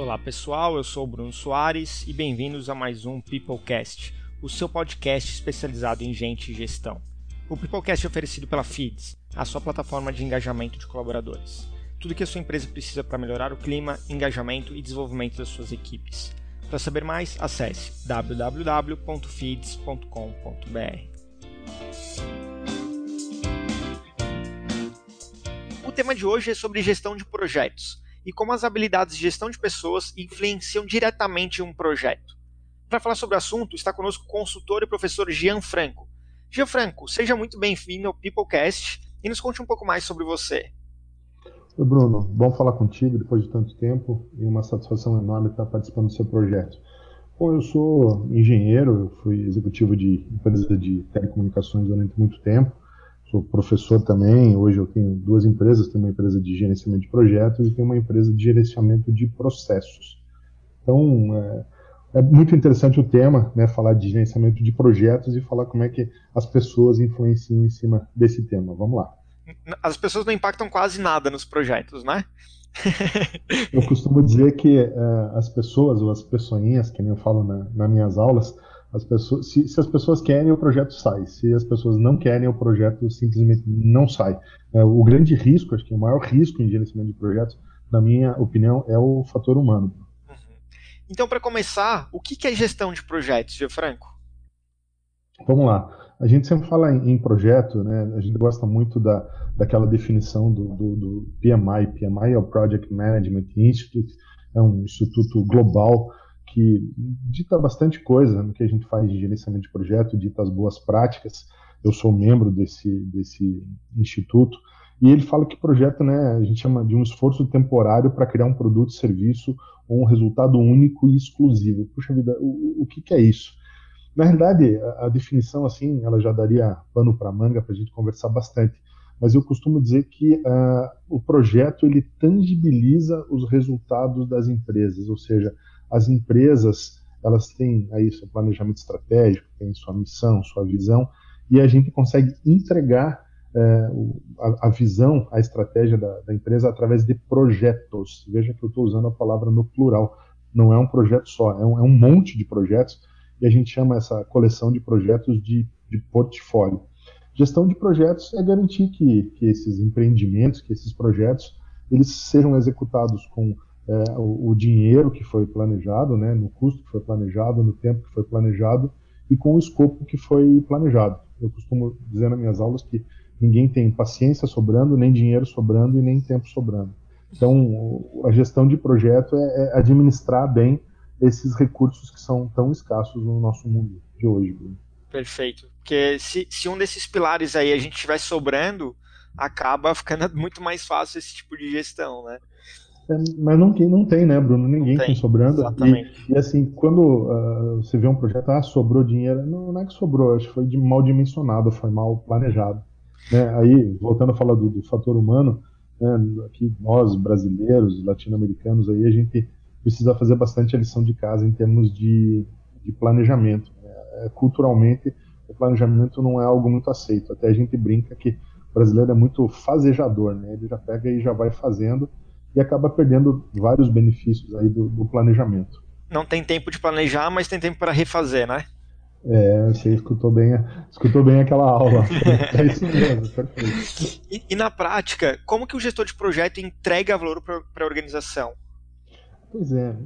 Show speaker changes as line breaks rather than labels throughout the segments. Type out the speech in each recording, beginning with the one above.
Olá pessoal, eu sou Bruno Soares e bem-vindos a mais um Peoplecast, o seu podcast especializado em gente e gestão. O Peoplecast é oferecido pela Feeds, a sua plataforma de engajamento de colaboradores. Tudo que a sua empresa precisa para melhorar o clima, engajamento e desenvolvimento das suas equipes. Para saber mais, acesse www.feeds.com.br. O tema de hoje é sobre gestão de projetos e como as habilidades de gestão de pessoas influenciam diretamente um projeto. Para falar sobre o assunto, está conosco o consultor e professor Gian Franco. Gian Franco, seja muito bem-vindo ao Peoplecast e nos conte um pouco mais sobre você.
Oi, Bruno. Bom falar contigo depois de tanto tempo e uma satisfação enorme estar participando do seu projeto. Bom, eu sou engenheiro, fui executivo de empresa de telecomunicações durante muito tempo sou professor também. Hoje eu tenho duas empresas, tenho uma empresa de gerenciamento de projetos e tenho uma empresa de gerenciamento de processos. Então, é, é muito interessante o tema, né, falar de gerenciamento de projetos e falar como é que as pessoas influenciam em cima desse tema. Vamos lá.
As pessoas não impactam quase nada nos projetos, né?
eu costumo dizer que uh, as pessoas, ou as pessoinhas, que nem eu falo na, nas minhas aulas, as pessoas, se, se, as pessoas querem, o projeto sai. Se as pessoas não querem, o projeto simplesmente não sai. É, o grande risco, acho que o maior risco em gerenciamento de projetos, na minha opinião, é o fator humano. Uhum.
Então, para começar, o que é gestão de projetos, Gianfranco?
Vamos lá. A gente sempre fala em, em, projeto, né? A gente gosta muito da, daquela definição do, do, do PMI. PMI é o Project Management Institute, é um instituto global que dita bastante coisa no que a gente faz de gerenciamento de projeto, dita as boas práticas. Eu sou membro desse, desse instituto e ele fala que projeto, né, a gente chama de um esforço temporário para criar um produto, serviço ou um resultado único e exclusivo. Puxa vida, o, o que, que é isso? Na realidade, a, a, definição assim, ela já daria pano para manga para a gente conversar bastante. Mas eu costumo dizer que uh, o projeto ele tangibiliza os resultados das empresas, ou seja, as empresas elas têm aí seu planejamento estratégico, têm sua missão, sua visão, e a gente consegue entregar é, a, a, visão, a estratégia da, da, empresa através de projetos. Veja que eu estou usando a palavra no plural. Não é um projeto só, é um, é um, monte de projetos e a gente chama essa coleção de projetos de, de portfólio. Gestão de projetos é garantir que, que esses empreendimentos, que esses projetos, eles sejam executados com é, o, o, dinheiro que foi planejado, né, no custo que foi planejado, no tempo que foi planejado e com o escopo que foi planejado. Eu costumo dizer nas minhas aulas que ninguém tem paciência sobrando, nem dinheiro sobrando e nem tempo sobrando. Então, a gestão de projeto é, é administrar bem esses recursos que são tão escassos no nosso mundo de hoje. Bruno.
Perfeito. Porque se, se um desses pilares aí a gente estiver sobrando, acaba ficando muito mais fácil esse tipo de gestão, né?
É, mas não, não tem, né, Bruno? Ninguém tem, tem sobrando. E, e, assim, quando uh, você vê um projeto, ah, sobrou dinheiro, não, não é que sobrou, acho que foi de mal dimensionado, foi mal planejado. Né? Aí, voltando a falar do, do fator humano, né, aqui nós, brasileiros, latino-americanos, aí a gente precisa fazer bastante a lição de casa em termos de, de planejamento. É, culturalmente, o planejamento não é algo muito aceito. Até a gente brinca que o brasileiro é muito fazejador, né? Ele já pega e já vai fazendo e acaba perdendo vários benefícios aí do, do planejamento.
Não tem tempo de planejar, mas tem tempo para refazer, né?
É, você escutou bem, escutou bem aquela aula. é isso mesmo, perfeito.
E, e, na prática, como que o gestor de projeto entrega valor para a organização?
Pois é,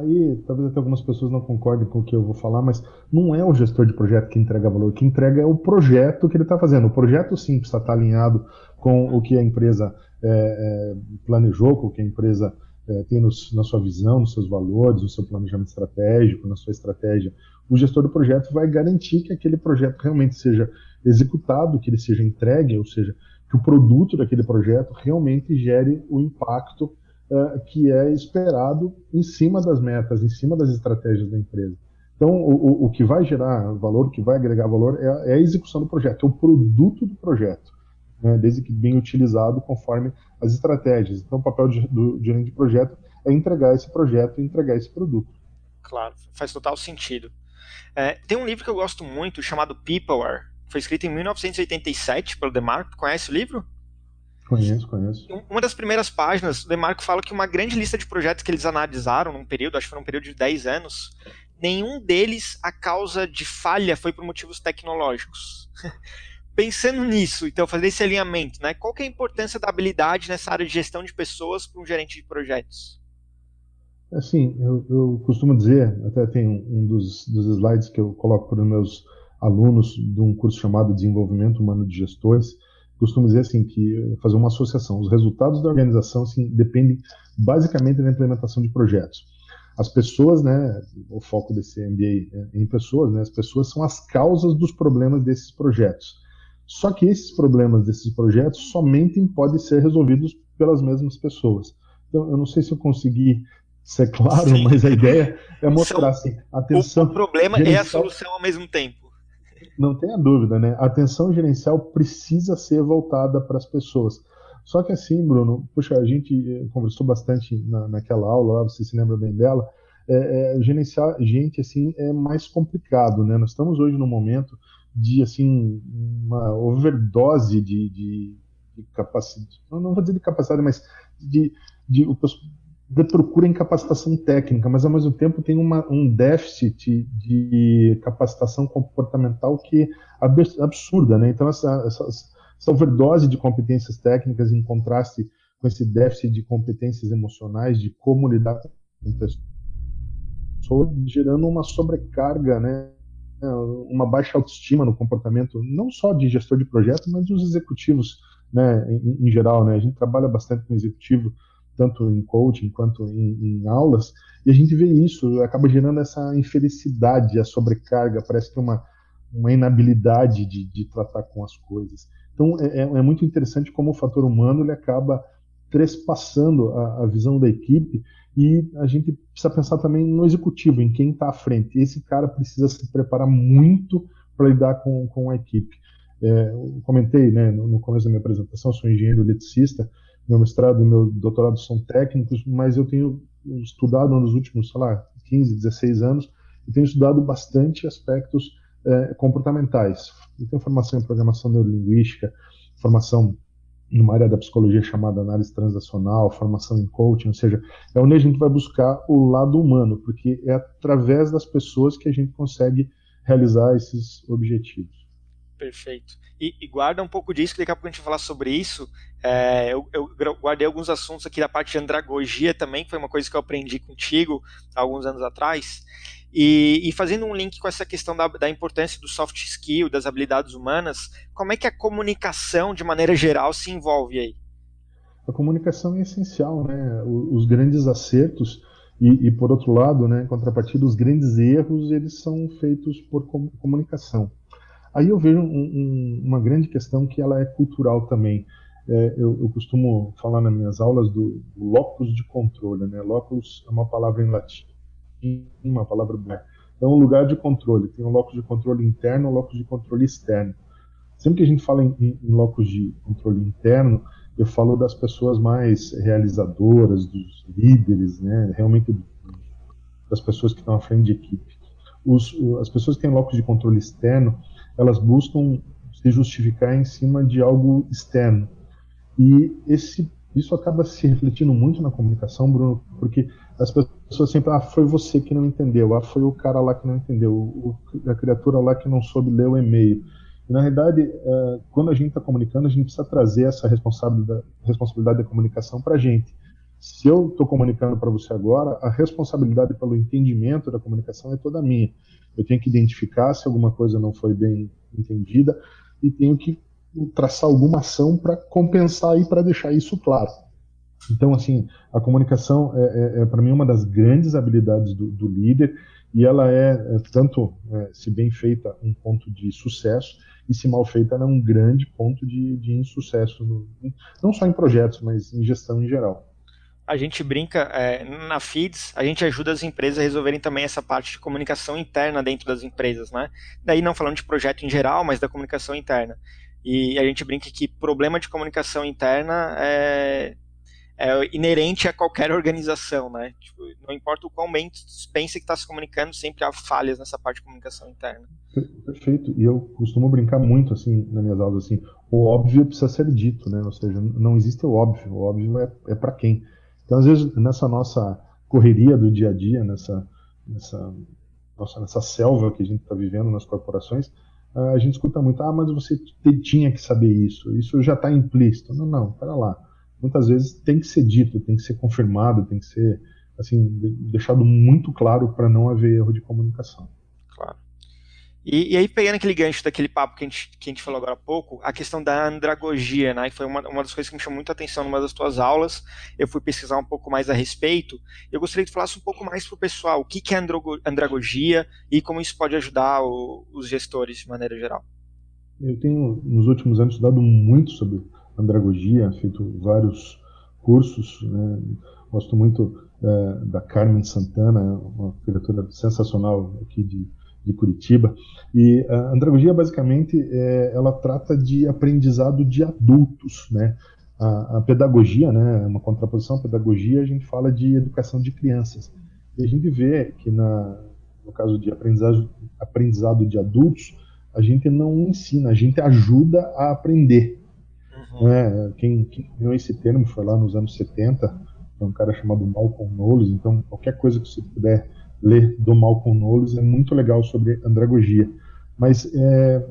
aí talvez até algumas pessoas não concordem com o que eu vou falar, mas não é o gestor de projeto que entrega valor, que entrega é o projeto que ele está fazendo. O projeto sim precisa estar alinhado com o que a empresa é, é, planejou, com que a empresa é, tem nos, na sua visão, nos seus valores, no seu planejamento estratégico, na sua estratégia. O gestor do projeto vai garantir que aquele projeto realmente seja executado, que ele seja entregue, ou seja, que o produto daquele projeto realmente gere o impacto uh, que é esperado em cima das metas, em cima das estratégias da empresa. Então, o, o que vai gerar valor, o que vai agregar valor é a, é a execução do projeto, é o produto do projeto, né, desde que bem utilizado conforme as estratégias. Então, o papel de, do gerente de projeto é entregar esse projeto e entregar esse produto.
Claro, faz total sentido. É, tem um livro que eu gosto muito chamado Peopleware, foi escrito em 1987 pelo DeMarco. Conhece o livro?
Conheço, conheço.
Uma das primeiras páginas, o Demarco fala que uma grande lista de projetos que eles analisaram num período, acho que foi um período de 10 anos, nenhum deles a causa de falha foi por motivos tecnológicos. Pensando nisso, então, fazer esse alinhamento, né? Qual que é a importância da habilidade nessa área de gestão de pessoas para um gerente de projetos?
Assim, eu, eu costumo dizer, até tem um dos, dos slides que eu coloco para os meus alunos de um curso chamado Desenvolvimento Humano de Gestores, costumo dizer assim que fazer uma associação, os resultados da organização assim, dependem basicamente da implementação de projetos. As pessoas, né, o foco desse MBA é em pessoas, né, as pessoas são as causas dos problemas desses projetos. Só que esses problemas desses projetos somente podem ser resolvidos pelas mesmas pessoas. Então, eu não sei se eu consegui ser claro, Sim. mas a ideia é mostrar assim, atenção.
O, problema gerencial, é a solução ao mesmo tempo.
Não tenha dúvida, né? A atenção gerencial precisa ser voltada para as pessoas. Só que assim, Bruno, puxa, a gente eh, conversou bastante na, naquela aula, você se lembra bem dela. É, é, gerenciar gente assim é mais complicado, né? Nós estamos hoje num momento de assim uma overdose de, de, de capacidade, não vou dizer de capacidade, mas de, de de procura em capacitação técnica, mas ao mesmo tempo tem uma, um déficit de capacitação comportamental que é absurda, né? Então essa, essa, essa overdose de competências técnicas em contraste com esse déficit de competências emocionais, de como lidar com pessoas, gerando uma sobrecarga, né? Uma baixa autoestima no comportamento, não só de gestor de projeto, mas dos executivos, né? Em, em geral, né? A gente trabalha bastante com executivo tanto em coaching quanto em, em, aulas, e a gente vê isso, acaba gerando essa infelicidade, a sobrecarga, parece que é uma, uma inabilidade de, de tratar com as coisas. Então é, é, é muito interessante como o fator humano ele acaba trespassando a, a, visão da equipe e a gente precisa pensar também no executivo, em quem está à frente. Esse cara precisa se preparar muito para lidar com, com a equipe. É, eu comentei né, no, começo da minha apresentação, sou engenheiro eletricista, meu mestrado e meu doutorado são técnicos, mas eu tenho estudado nos últimos, sei lá, 15, 16 anos, e tenho estudado bastante aspectos é, comportamentais. Eu tenho formação em programação neurolinguística, formação numa área da psicologia chamada análise transacional, formação em coaching, ou seja, é onde a gente vai buscar o lado humano, porque é através das pessoas que a gente consegue realizar esses objetivos.
Perfeito. E, e, guarda um pouco disso, que daqui a pouco a gente vai falar sobre isso. É, eu, eu, guardei alguns assuntos aqui da parte de andragogia também, que foi uma coisa que eu aprendi contigo há alguns anos atrás. E, e fazendo um link com essa questão da, da, importância do soft skill, das habilidades humanas, como é que a comunicação, de maneira geral, se envolve aí?
A comunicação é essencial, né? Os, grandes acertos e, e, por outro lado, né, em contrapartida, os grandes erros, eles são feitos por comunicação. Aí eu vejo um, um, uma grande questão que ela é cultural também. É, eu, eu, costumo falar nas minhas aulas do, do locus de controle. Né? Locus é uma palavra em latim, uma palavra. É um lugar de controle. Tem um locus de controle interno um locus de controle externo. Sempre que a gente fala em, em, em locus de controle interno, eu falo das pessoas mais realizadoras, dos líderes, né? realmente das pessoas que estão à frente de equipe. Os, as pessoas que têm locus de controle externo, elas buscam se justificar em cima de algo externo. E esse, isso acaba se refletindo muito na comunicação, Bruno, porque as pessoas sempre, ah, foi você que não entendeu, ah, foi o cara lá que não entendeu, o, a criatura lá que não soube ler o e-mail. E, na realidade, é, quando a gente está comunicando, a gente precisa trazer essa responsabilidade, responsabilidade da comunicação para a gente. Se eu estou comunicando para você agora, a responsabilidade pelo entendimento da comunicação é toda minha. Eu tenho que identificar se alguma coisa não foi bem entendida e tenho que traçar alguma ação para compensar e para deixar isso claro. Então, assim, a comunicação é, é, é para mim uma das grandes habilidades do, do líder e ela é, é tanto, é, se bem feita, um ponto de sucesso e se mal feita, ela é um grande ponto de, de insucesso, no, não só em projetos, mas em gestão em geral
a gente brinca é, na Feeds, a gente ajuda as empresas a resolverem também essa parte de comunicação interna dentro das empresas, né? Daí não falando de projeto em geral, mas da comunicação interna. E a gente brinca que problema de comunicação interna é, é inerente a qualquer organização, né? Tipo, não importa o quão bem pensa que está se comunicando, sempre há falhas nessa parte de comunicação interna.
Perfeito. E eu costumo brincar muito assim nas minhas aulas assim. o óbvio precisa ser dito, né? Ou seja, não existe o óbvio, o óbvio é, é para quem. Então, às vezes, nessa nossa correria do dia a dia, nessa, nessa, nossa, nessa selva que a gente está vivendo nas corporações, a gente escuta muito, ah, mas você tinha que saber isso, isso já está implícito. Não, não, para lá. Muitas vezes tem que ser dito, tem que ser confirmado, tem que ser assim deixado muito claro para não haver erro de comunicação.
E, e, aí, pegando aquele gancho daquele papo que a, gente, que a gente falou agora há pouco, a questão da andragogia, né? Que foi uma, uma das coisas que me chamou muita atenção numa das tuas aulas. Eu fui pesquisar um pouco mais a respeito. Eu gostaria que tu falasse um pouco mais para o pessoal o que, que é andragogia e como isso pode ajudar o, os gestores de maneira geral.
Eu tenho, nos últimos anos, estudado muito sobre andragogia, feito vários cursos. Né? Gosto muito é, da Carmen Santana, uma diretora sensacional aqui de de Curitiba. E a andragogia, basicamente, é, ela trata de aprendizado de adultos, né? A, a, pedagogia, né, uma contraposição à pedagogia, a gente fala de educação de crianças. E a gente vê que, na, no caso de aprendizado, aprendizado de adultos, a gente não ensina, a gente ajuda a aprender. Uhum. Né? Quem, quem criou esse termo foi lá nos anos 70, um cara chamado Malcolm Knowles, então qualquer coisa que você puder ler do Malcolm Knowles, é muito legal sobre andragogia. Mas é,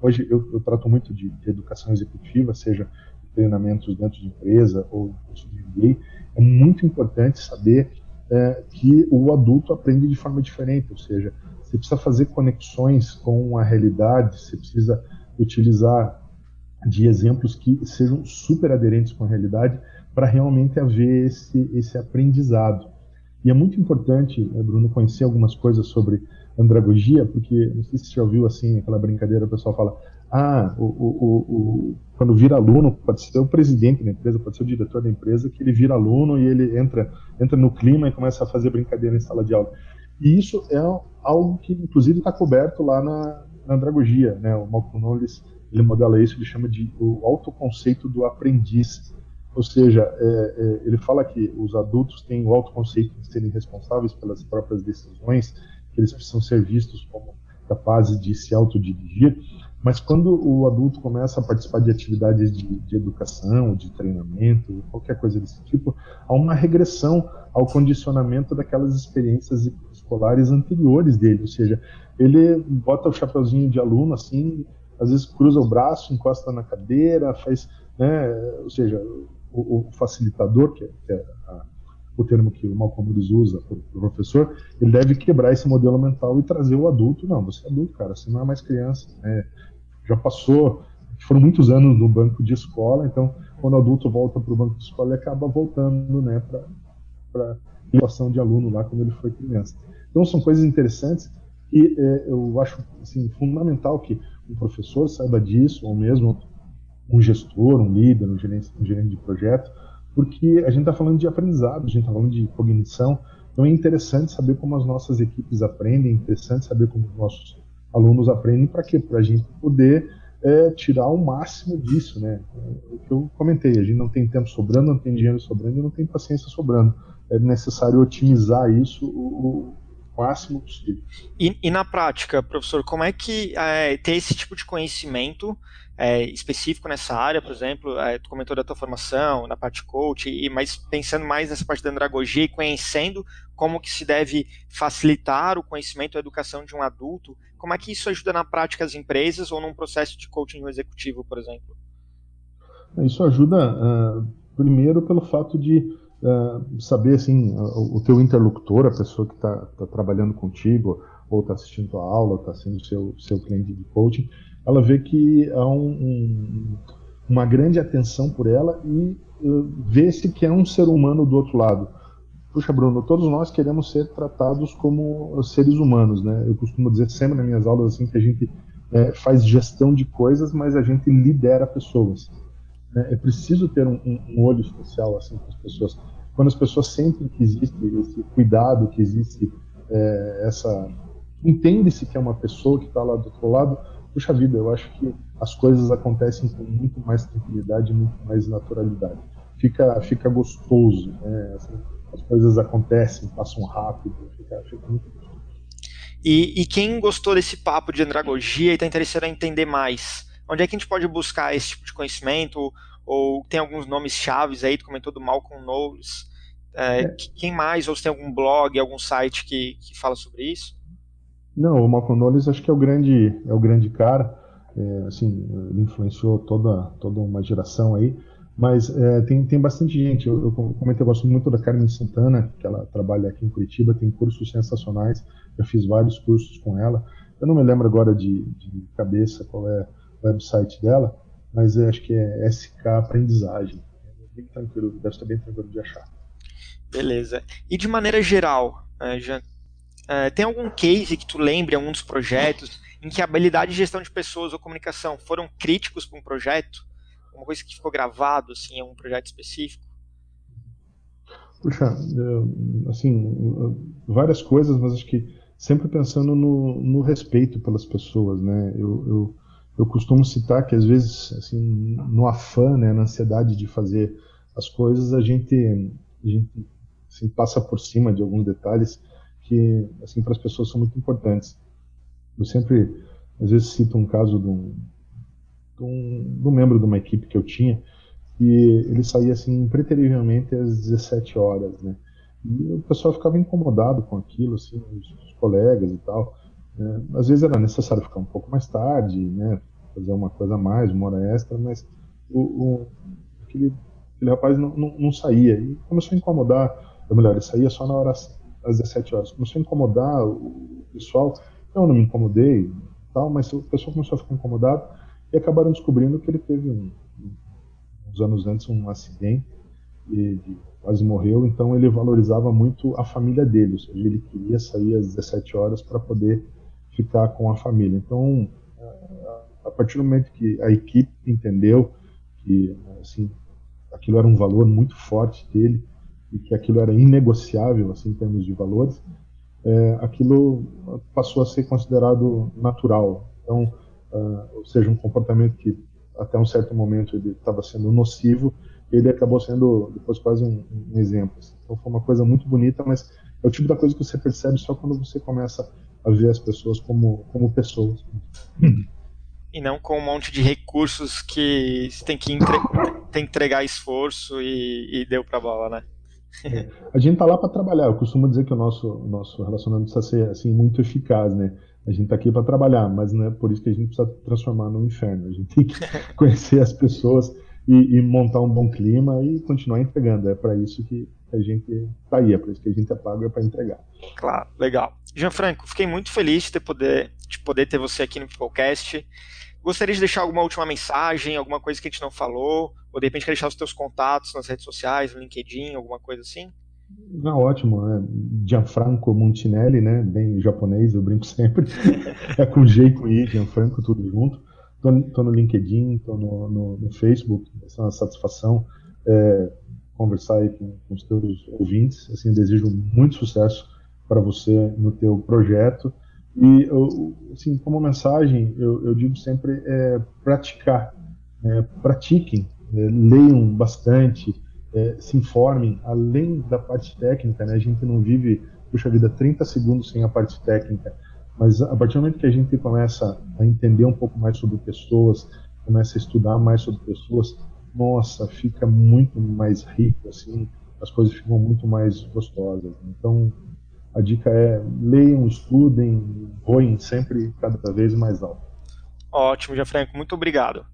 hoje eu, eu, trato muito de, educação executiva, seja treinamentos dentro de empresa ou curso de MBA. É muito importante saber é, que o adulto aprende de forma diferente, ou seja, você precisa fazer conexões com a realidade, você precisa utilizar de exemplos que sejam super aderentes com a realidade para realmente haver esse, esse aprendizado. E é muito importante, né, Bruno, conhecer algumas coisas sobre andragogia, porque não sei se você já ouviu assim aquela brincadeira, o pessoal fala, ah, o, o, o, quando vira aluno, pode ser o presidente da empresa, pode ser o diretor da empresa, que ele vira aluno e ele entra, entra no clima e começa a fazer brincadeira em sala de aula. E isso é algo que, inclusive, está coberto lá na, na andragogia. Né? O Malcolm Knowles ele modela isso, ele chama de o autoconceito do aprendiz. Ou seja, é, é, ele fala que os adultos têm o autoconceito de serem responsáveis pelas próprias decisões, que eles precisam ser vistos como capazes de se autodirigir, mas quando o adulto começa a participar de atividades de, de, educação, de treinamento, qualquer coisa desse tipo, há uma regressão ao condicionamento daquelas experiências escolares anteriores dele. Ou seja, ele bota o chapeuzinho de aluno assim, às vezes cruza o braço, encosta na cadeira, faz, né, ou seja, o, o facilitador, que é, que é a, o termo que o Malcolm Lewis usa, o professor, ele deve quebrar esse modelo mental e trazer o adulto. Não, você é adulto, cara, você não é mais criança. Né? Já passou, foram muitos anos no banco de escola, então quando o adulto volta para o banco de escola, ele acaba voltando né, para a situação de aluno lá quando ele foi criança. Então são coisas interessantes e é, eu acho assim, fundamental que o professor saiba disso, ou mesmo um gestor, um líder, um gerente, um gerente de projeto, porque a gente está falando de aprendizado, a gente está falando de cognição, então é interessante saber como as nossas equipes aprendem, é interessante saber como os nossos alunos aprendem, para quê? Para a gente poder é, tirar o máximo disso, né? O que eu comentei, a gente não tem tempo sobrando, não tem dinheiro sobrando e não tem paciência sobrando. É necessário otimizar isso o, máximo possível.
E, e, na prática, professor, como é que é, ter esse tipo de conhecimento é, específico nessa área, por exemplo, é, tu comentou da tua formação, na parte coach, e, mas pensando mais nessa parte da andragogia e conhecendo como que se deve facilitar o conhecimento e a educação de um adulto, como é que isso ajuda na prática as empresas ou num processo de coaching executivo, por exemplo?
Isso ajuda, uh, primeiro, pelo fato de uh, saber assim o, o teu interlocutor, a pessoa que está tá trabalhando contigo, ou está assistindo a aula, está sendo seu seu cliente de coaching, ela vê que há um, um, uma grande atenção por ela e uh, vê-se que é um ser humano do outro lado. Puxa, Bruno, todos nós queremos ser tratados como seres humanos, né? Eu costumo dizer sempre nas minhas aulas assim que a gente é, faz gestão de coisas, mas a gente lidera pessoas. Né? É preciso ter um, um, olho especial assim para as pessoas. Quando as pessoas sentem que existe esse cuidado, que existe é, essa entende-se que é uma pessoa que está lá do outro lado, puxa vida, eu acho que as coisas acontecem com muito mais tranquilidade, muito mais naturalidade. Fica, fica gostoso, né? Assim, as coisas acontecem, passam rápido, fica, fica muito gostoso.
E, e, quem gostou desse papo de andragogia e está interessado em entender mais, Onde é que a gente pode buscar esse tipo de conhecimento? Ou tem alguns nomes chaves aí, tu comentou do Malcolm Knowles. É, é. Quem mais? Ou se tem algum blog, algum site que, que fala sobre isso?
Não, o Malcolm Knowles acho que é o grande, é o grande cara. É, assim, ele influenciou toda, toda uma geração aí. Mas é, tem, tem bastante gente. Eu, eu comentei, eu gosto muito da Carmen Santana, que ela trabalha aqui em Curitiba, tem cursos sensacionais. Já fiz vários cursos com ela. Eu não me lembro agora de, de cabeça qual é o website dela, mas acho que é SK Aprendizagem. É bem tranquilo, deve estar bem tranquilo de achar.
Beleza. E de maneira geral, uh, Jean, uh, tem algum case que tu lembre, algum dos projetos, em que a habilidade de gestão de pessoas ou comunicação foram críticos para um projeto? Uma coisa que ficou gravado assim, em um projeto específico?
Puxa, assim, várias coisas, mas acho que sempre pensando no, no respeito pelas pessoas, né? Eu, eu, eu, costumo citar que às vezes, assim, no afã, né, na ansiedade de fazer as coisas, a gente, a gente assim, passa por cima de alguns detalhes que, assim, para as pessoas são muito importantes. Eu sempre, às vezes, cito um caso de um, de um, de um membro de uma equipe que eu tinha, e ele saía assim impreterivelmente às 17 horas, né? E o pessoal ficava incomodado com aquilo, assim, os, os colegas e tal. Né? Às vezes era necessário ficar um pouco mais tarde, né? Fazer uma coisa a mais, uma hora extra, mas o, o aquele, aquele rapaz não, não, não, saía. E começou a incomodar, ou melhor, ele saía só na hora às 17 horas. Começou a incomodar o pessoal. Eu não me incomodei, tal, mas o pessoal começou a ficar incomodado e acabaram descobrindo que ele teve um, uns anos antes um acidente e quase morreu, então ele valorizava muito a família dele, ou seja, ele queria sair às 17 horas para poder ficar com a família. Então, a partir do momento que a equipe entendeu que assim, aquilo era um valor muito forte dele e que aquilo era inegociável assim, em termos de valores, é, aquilo passou a ser considerado natural. Então, uh, ou seja, um comportamento que até um certo momento ele estava sendo nocivo, ele acabou sendo depois quase um, um exemplo. Assim. Então foi uma coisa muito bonita, mas é o tipo da coisa que você percebe só quando você começa a ver as pessoas como, como pessoas.
E não com um monte de recursos que tem que, entre... tem que entregar esforço e, e deu para bola, né?
É. A gente tá lá para trabalhar. Eu costumo dizer que o nosso, nosso relacionamento precisa ser assim muito eficaz, né? A gente está aqui para trabalhar, mas não é por isso que a gente precisa transformar no inferno. A gente tem que conhecer as pessoas e, e montar um bom clima e continuar entregando. É para isso que a gente está aí, é para isso que a gente é pago, é para entregar.
Claro, legal. Gianfranco, fiquei muito feliz de, poder, de poder ter você aqui no Peoplecast. Gostaria de deixar alguma última mensagem, alguma coisa que a gente não falou, ou de repente quer deixar os teus contatos nas redes sociais, no LinkedIn, alguma coisa assim?
Não, ótimo, né? Gianfranco Montinelli, né? Bem japonês, eu brinco sempre. é com e com I, Gianfranco, tudo junto. Tô, tô no LinkedIn, tô no, no, no Facebook, é uma satisfação é, conversar aí com, com, os teus ouvintes. Assim, desejo muito sucesso para você no teu projeto. E, assim, como mensagem, eu, eu digo sempre é praticar, né? pratiquem, é, leiam bastante, é, se informem, além da parte técnica, né? A gente não vive, puxa vida, 30 segundos sem a parte técnica, mas a partir do momento que a gente começa a entender um pouco mais sobre pessoas, começa a estudar mais sobre pessoas, nossa, fica muito mais rico, assim, as coisas ficam muito mais gostosas. Então, a dica é leiam, estudem, voem sempre cada vez mais alto.
Ótimo, Gianfranco, muito obrigado.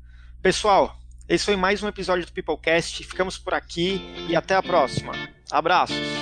Pessoal, esse foi mais um episódio do Peoplecast. Ficamos por aqui e até a próxima. Abraços!